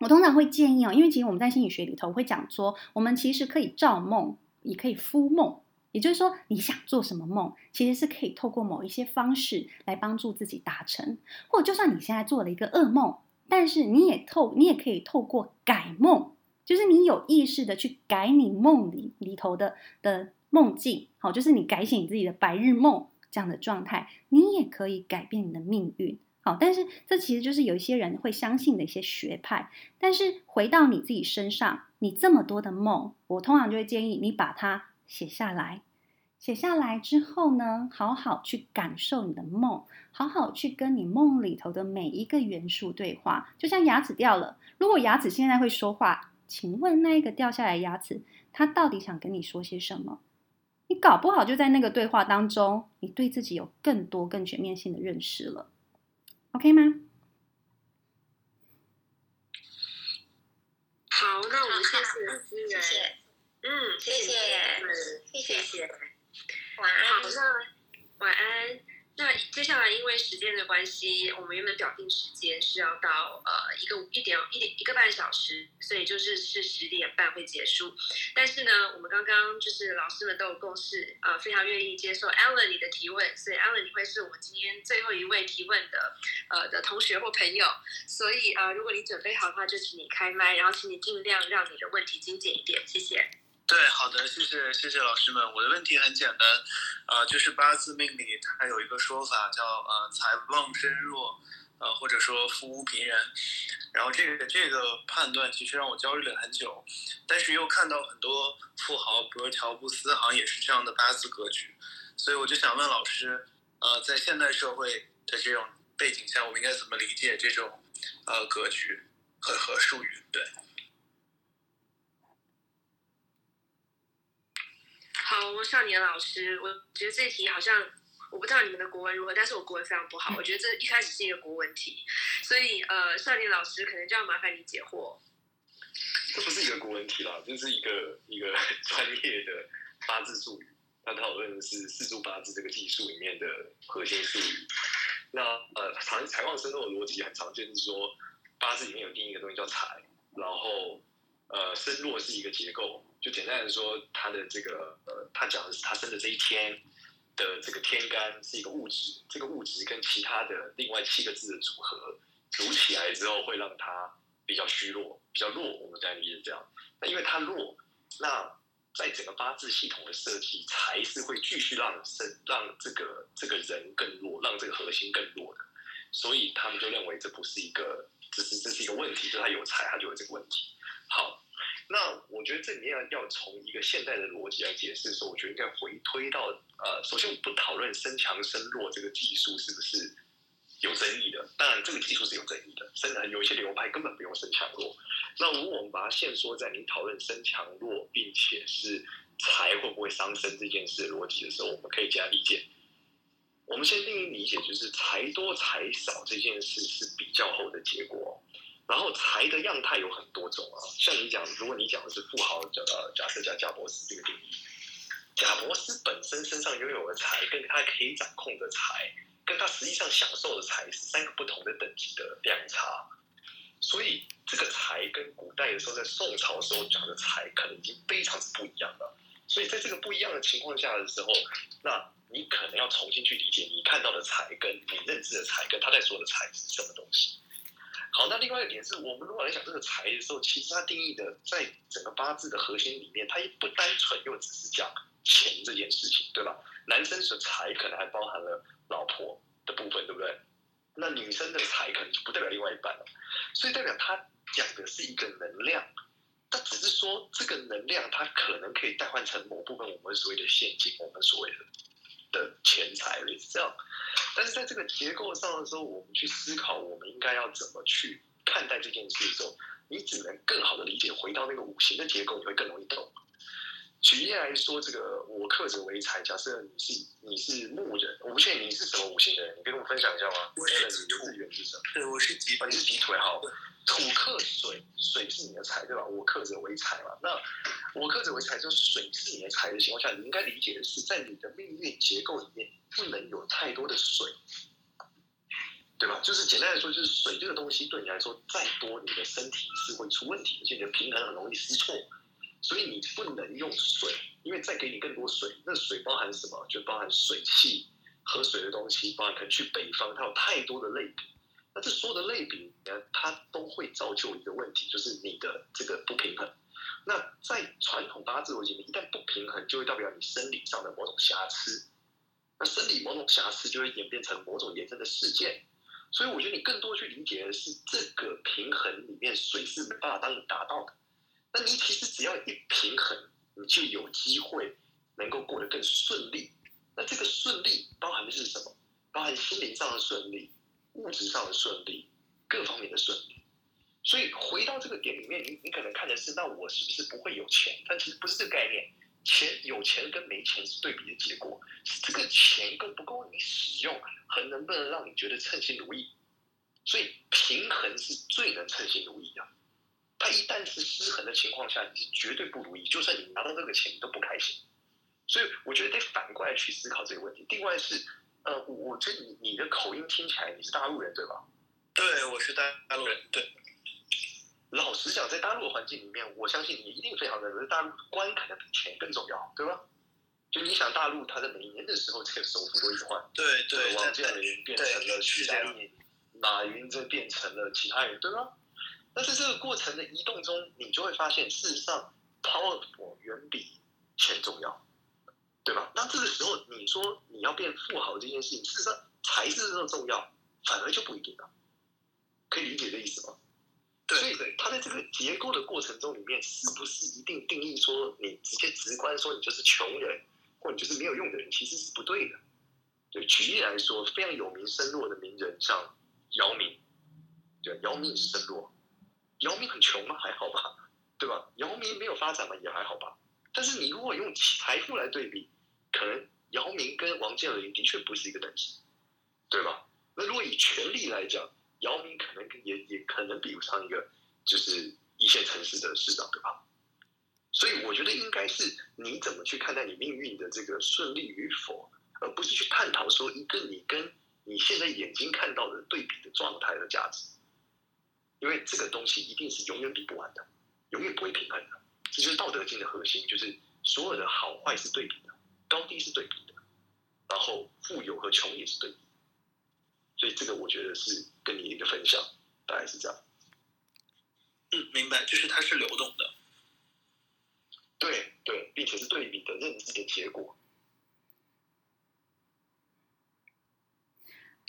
我通常会建议哦，因为其实我们在心理学里头会讲说，我们其实可以造梦，也可以敷梦。也就是说，你想做什么梦，其实是可以透过某一些方式来帮助自己达成。或者，就算你现在做了一个噩梦，但是你也透，你也可以透过改梦，就是你有意识的去改你梦里里头的的梦境，好，就是你改写你自己的白日梦这样的状态，你也可以改变你的命运。好，但是这其实就是有一些人会相信的一些学派。但是回到你自己身上，你这么多的梦，我通常就会建议你把它。写下来，写下来之后呢，好好去感受你的梦，好好去跟你梦里头的每一个元素对话。就像牙齿掉了，如果牙齿现在会说话，请问那一个掉下来的牙齿，它到底想跟你说些什么？你搞不好就在那个对话当中，你对自己有更多、更全面性的认识了。OK 吗？好，那我们谢谢思源。谢谢嗯，谢谢，谢谢，谢谢，晚安。好，那晚安。那接下来因为时间的关系，我们原本表定时间是要到呃一个一点一点一个半小时，所以就是是十点半会结束。但是呢，我们刚刚就是老师们都有共识，呃，非常愿意接受 Alan 你的提问，所以 Alan 你会是我们今天最后一位提问的呃的同学或朋友。所以呃，如果你准备好的话，就请你开麦，然后请你尽量让你的问题精简一点，谢谢。对，好的，谢谢，谢谢老师们。我的问题很简单，呃，就是八字命理它有一个说法叫呃财旺身弱，呃或者说富无平人。然后这个这个判断其实让我焦虑了很久，但是又看到很多富豪，比如乔布斯，好像也是这样的八字格局，所以我就想问老师，呃，在现代社会的这种背景下，我们应该怎么理解这种呃格局和和术语？对。好，少年老师，我觉得这题好像我不知道你们的国文如何，但是我国文非常不好。我觉得这一开始是一个国文题，所以呃，少年老师可能就要麻烦你解惑。这不是一个国文题啦，这是一个一个 专业的八字术语，它讨论的是四柱八字这个技术里面的核心术语。那呃，财财旺身弱的逻辑很常见，是说八字里面有第一个东西叫财，然后呃，身弱是一个结构。就简单的说，他的这个呃，他讲的是他生的这一天的这个天干是一个物质，这个物质跟其他的另外七个字的组合组起来之后，会让他比较虚弱，比较弱。我们讲的是这样。那因为他弱，那在整个八字系统的设计，才是会继续让生让这个这个人更弱，让这个核心更弱的。所以他们就认为这不是一个，这是这是一个问题，就是他有财，他就有这个问题。好。我觉得这里面要要从一个现代的逻辑来解释的时候，我觉得应该回推到呃，首先我不讨论身强身弱这个技术是不是有争议的，当然这个技术是有争议的，甚至有一些流派根本不用身强弱。那如果我们把它限缩在你讨论身强弱，并且是财会不会伤身这件事的逻辑的时候，我们可以这样理解。我们先定义理解，就是财多财少这件事是比较后的结果。然后财的样态有很多种啊，像你讲，如果你讲的是富豪，呃，假设讲贾伯斯这个定义，贾摩斯本身身上拥有的财，跟他可以掌控的财，跟他实际上享受的财是三个不同的等级的量差。所以这个财跟古代的时候，在宋朝的时候讲的财，可能已经非常不一样了。所以在这个不一样的情况下的时候，那你可能要重新去理解你看到的财，跟你认知的财，跟他在说的财是什么东西。好，那另外一点是我们如果来讲这个财的时候，其实它定义的在整个八字的核心里面，它也不单纯又只是讲钱这件事情，对吧？男生的财可能还包含了老婆的部分，对不对？那女生的财可能就不代表另外一半了，所以代表他讲的是一个能量，他只是说这个能量它可能可以代换成某部分我们所谓的现金，我们所谓的的钱财类似这样。但是在这个结构上的时候，我们去思考我们应该要怎么去看待这件事的时候，你只能更好的理解回到那个五行的结构，你会更容易懂。举例来说，这个我克者为财。假设你是你是木人，我不确定你是什么五行的人，你可以跟我分享一下吗？我是己土，对，我是己土，你是己土好。土克水，水是你的财，对吧？我克者为财嘛。那我克者为财，就水是你的财的情况下，你应该理解的是，在你的命运结构里面，不能有太多的水，对吧？就是简单来说，就是水这个东西对你来说再多，你的身体是会出问题，而且你的平衡很容易失错。所以你不能用水，因为再给你更多水，那水包含什么？就包含水汽、喝水的东西，包含可能去北方，它有太多的类比。那这所有的类比呢，它都会造就一个问题，就是你的这个不平衡。那在传统八字逻辑里面，一旦不平衡，就会代表你生理上的某种瑕疵。那生理某种瑕疵就会演变成某种延伸的事件。所以我觉得你更多去理解的是，这个平衡里面水是没办法帮你达到的。那你其实只要一平衡，你就有机会能够过得更顺利。那这个顺利包含的是什么？包含心灵上的顺利、物质上的顺利、各方面的顺利。所以回到这个点里面，你你可能看的是，那我是不是不会有钱？但其实不是这个概念。钱有钱跟没钱是对比的结果，是这个钱够不够你使用，和能不能让你觉得称心如意。所以平衡是最能称心如意的。它一旦是失衡的情况下，你是绝对不如意。就算你拿到这个钱，你都不开心。所以我觉得得反过来去思考这个问题。另外是，呃，我觉得你你的口音听起来你是大陆人对吧？对，我是大大陆人。对，老实讲，在大陆的环境里面，我相信你一定非常认为大陆官可能比钱更重要，对吧？就你想，大陆它在每年的时候，这个首富都一直换。对对，王健林变成了徐家印，马云这变成了其他人，对吧？那在这个过程的移动中，你就会发现，事实上，powerful 远比钱重要，对吧？那这个时候，你说你要变富豪这件事情，事实上才是这么重要，反而就不一定了。可以理解这意思吗？对。所以，他在这个结构的过程中里面，是不是一定定义说你直接直观说你就是穷人，或你就是没有用的人，其实是不对的。对，举例来说，非常有名身弱的名人，像姚明，对，姚明是身弱。姚明很穷吗？还好吧，对吧？姚明没有发展嘛？也还好吧。但是你如果用财富来对比，可能姚明跟王健林的确不是一个等级，对吧？那如果以权力来讲，姚明可能也也可能比不上一个就是一线城市的市长，对吧？所以我觉得应该是你怎么去看待你命运的这个顺利与否，而不是去探讨说一个你跟你现在眼睛看到的对比的状态的价值。因为这个东西一定是永远比不完的，永远不会平衡的。这就是《道德经》的核心，就是所有的好坏是对比的，高低是对比的，然后富有和穷也是对比。所以这个我觉得是跟你一个分享，大概是这样。嗯，明白，就是它是流动的。对对，并且是对比的认知的结果。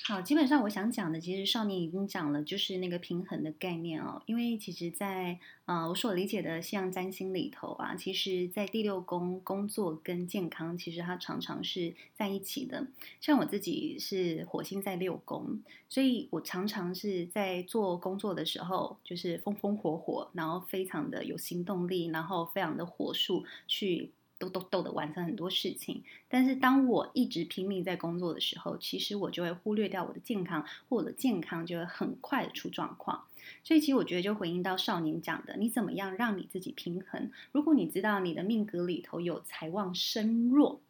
好，基本上我想讲的，其实少年已经讲了，就是那个平衡的概念哦。因为其实在，在呃我所理解的西洋占星里头啊，其实，在第六宫工作跟健康，其实它常常是在一起的。像我自己是火星在六宫，所以我常常是在做工作的时候，就是风风火火，然后非常的有行动力，然后非常的火速去。都都都的完成很多事情。但是当我一直拼命在工作的时候，其实我就会忽略掉我的健康，或我的健康就会很快的出状况。所以其实我觉得就回应到少年讲的，你怎么样让你自己平衡？如果你知道你的命格里头有财旺身弱。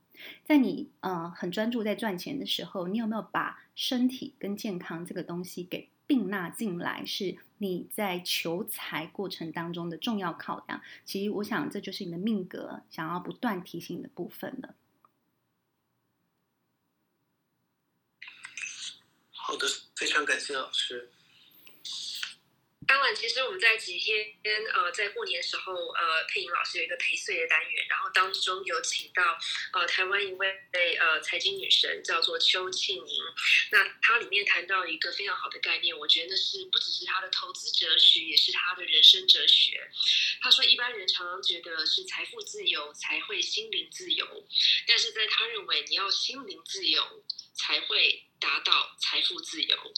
在你呃很专注在赚钱的时候，你有没有把身体跟健康这个东西给并纳进来？是你在求财过程当中的重要考量。其实我想这就是你的命格想要不断提醒的部分了。好的，非常感谢老师。当晚，其实我们在几天呃，在过年的时候，呃，佩莹老师有一个陪岁的单元，然后当中有请到呃台湾一位呃财经女神，叫做邱庆莹。那她里面谈到一个非常好的概念，我觉得是不只是她的投资哲学，也是她的人生哲学。她说，一般人常常觉得是财富自由才会心灵自由，但是在她认为，你要心灵自由才会达到财富自由。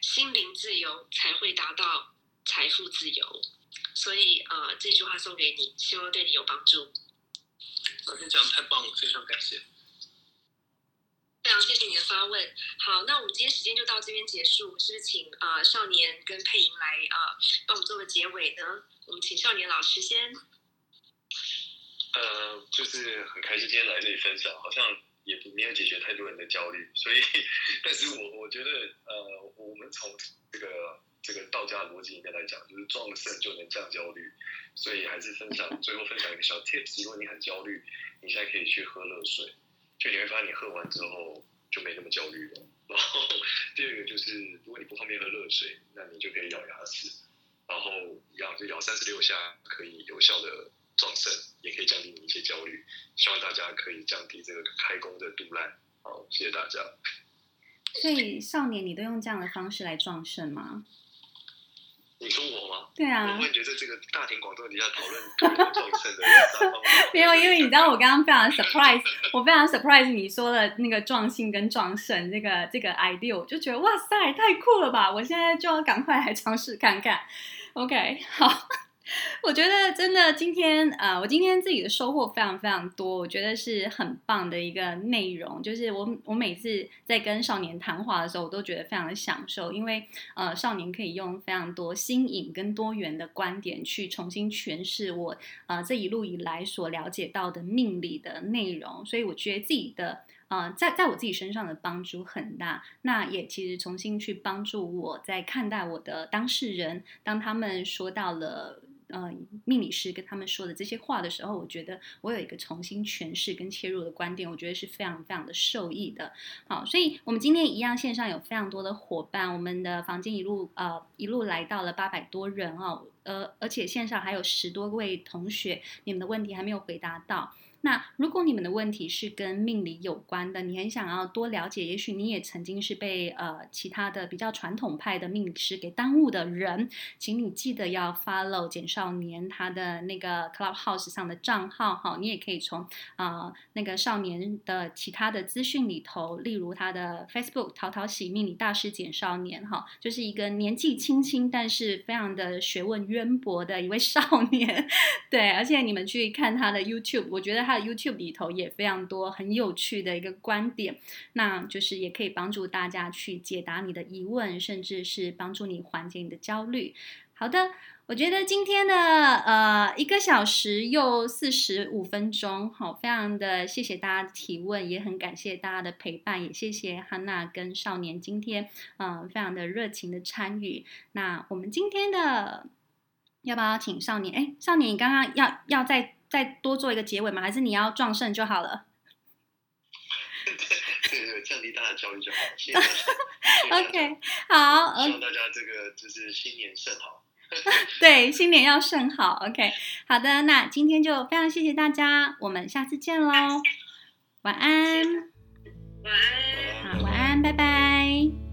心灵自由才会达到财富自由，所以呃，这句话送给你，希望对你有帮助。老师讲的太棒了，非常感谢。非常谢谢你的发问。好，那我们今天时间就到这边结束，是不是请啊、呃、少年跟佩莹来啊、呃、帮我们做个结尾呢？我们请少年老师先。呃，就是很开心今天来这里分享，好像。也没有解决太多人的焦虑，所以，但是我我觉得，呃，我们从这个这个道家逻辑里面来讲，就是壮盛就能降焦虑，所以还是分享最后分享一个小 tips，如果你很焦虑，你现在可以去喝热水，就你会发现你喝完之后就没那么焦虑了。然后第二个就是，如果你不方便喝热水，那你就可以咬牙齿，然后咬就咬三十六下，可以有效的。壮盛也可以降低你一些焦虑，希望大家可以降低这个开工的度烂。好，谢谢大家。所以少年，你都用这样的方式来壮盛吗？你说我吗？对啊。我会觉得这个大庭广众底下讨论壮盛的。没有，因为你知道我刚刚非常 surprise，我非常 surprise 你说的那个壮性跟壮盛这个这个 idea，我就觉得哇塞，太酷了吧！我现在就要赶快来尝试看看。OK，好。我觉得真的今天呃，我今天自己的收获非常非常多，我觉得是很棒的一个内容。就是我我每次在跟少年谈话的时候，我都觉得非常的享受，因为呃，少年可以用非常多新颖跟多元的观点去重新诠释我呃这一路以来所了解到的命理的内容，所以我觉得自己的呃在在我自己身上的帮助很大。那也其实重新去帮助我在看待我的当事人，当他们说到了。呃，命理师跟他们说的这些话的时候，我觉得我有一个重新诠释跟切入的观点，我觉得是非常非常的受益的。好，所以我们今天一样线上有非常多的伙伴，我们的房间一路呃一路来到了八百多人哦，呃，而且线上还有十多位同学，你们的问题还没有回答到。那如果你们的问题是跟命理有关的，你很想要多了解，也许你也曾经是被呃其他的比较传统派的命理师给耽误的人，请你记得要 follow 简少年他的那个 Clubhouse 上的账号哈，你也可以从啊、那个少年的其他的资讯里头，例如他的 Facebook 淘淘喜命理大师简少年哈，就是一个年纪轻轻但是非常的学问渊博的一位少年，对，而且你们去看他的 YouTube，我觉得。他的 YouTube 里头也非常多很有趣的一个观点，那就是也可以帮助大家去解答你的疑问，甚至是帮助你缓解你的焦虑。好的，我觉得今天的呃一个小时又四十五分钟，好，非常的谢谢大家的提问，也很感谢大家的陪伴，也谢谢汉娜跟少年今天嗯、非常的热情的参与。那我们今天的要不要请少年？哎，少年，你刚刚要要再。再多做一个结尾吗？还是你要壮盛就好了？对对，降低大家焦虑就好。谢谢，OK，好。希望大家这个就是新年甚好。对，新年要甚好。OK，好的，那今天就非常谢谢大家，我们下次见喽。晚安。晚安。好，晚安，拜拜。